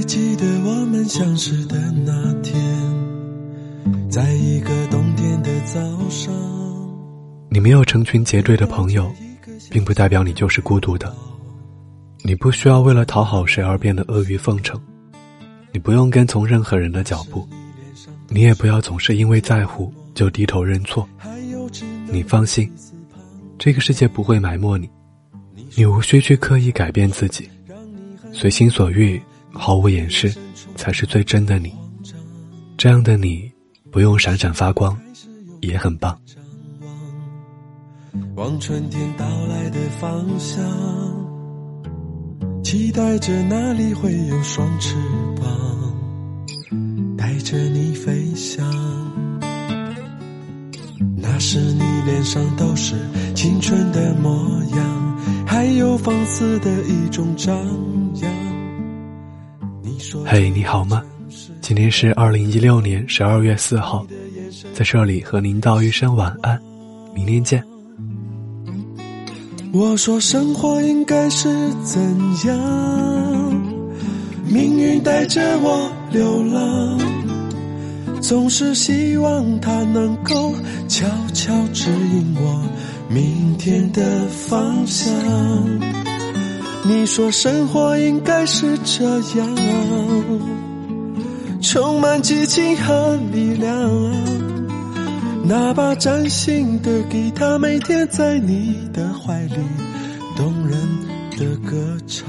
还记得我们相识的那天，在一个冬天的早上。你没有成群结队的朋友，并不代表你就是孤独的。你不需要为了讨好谁而变得阿谀奉承，你不用跟从任何人的脚步，你也不要总是因为在乎就低头认错。你放心，这个世界不会埋没你，你无需去刻意改变自己，随心所欲，毫无掩饰，才是最真的你。这样的你，不用闪闪发光，也很棒。望春天到来的方向。期待着那里会有双翅膀，带着你飞翔。那时你脸上都是青春的模样，还有放肆的一种张扬。嘿，你好吗？今天是二零一六年十二月四号，在这里和您道一声晚安，明天见。我说生活应该是怎样？命运带着我流浪，总是希望它能够悄悄指引我明天的方向。你说生活应该是这样，充满激情和力量。那把崭新的吉他，每天在你的怀里，动人的歌唱。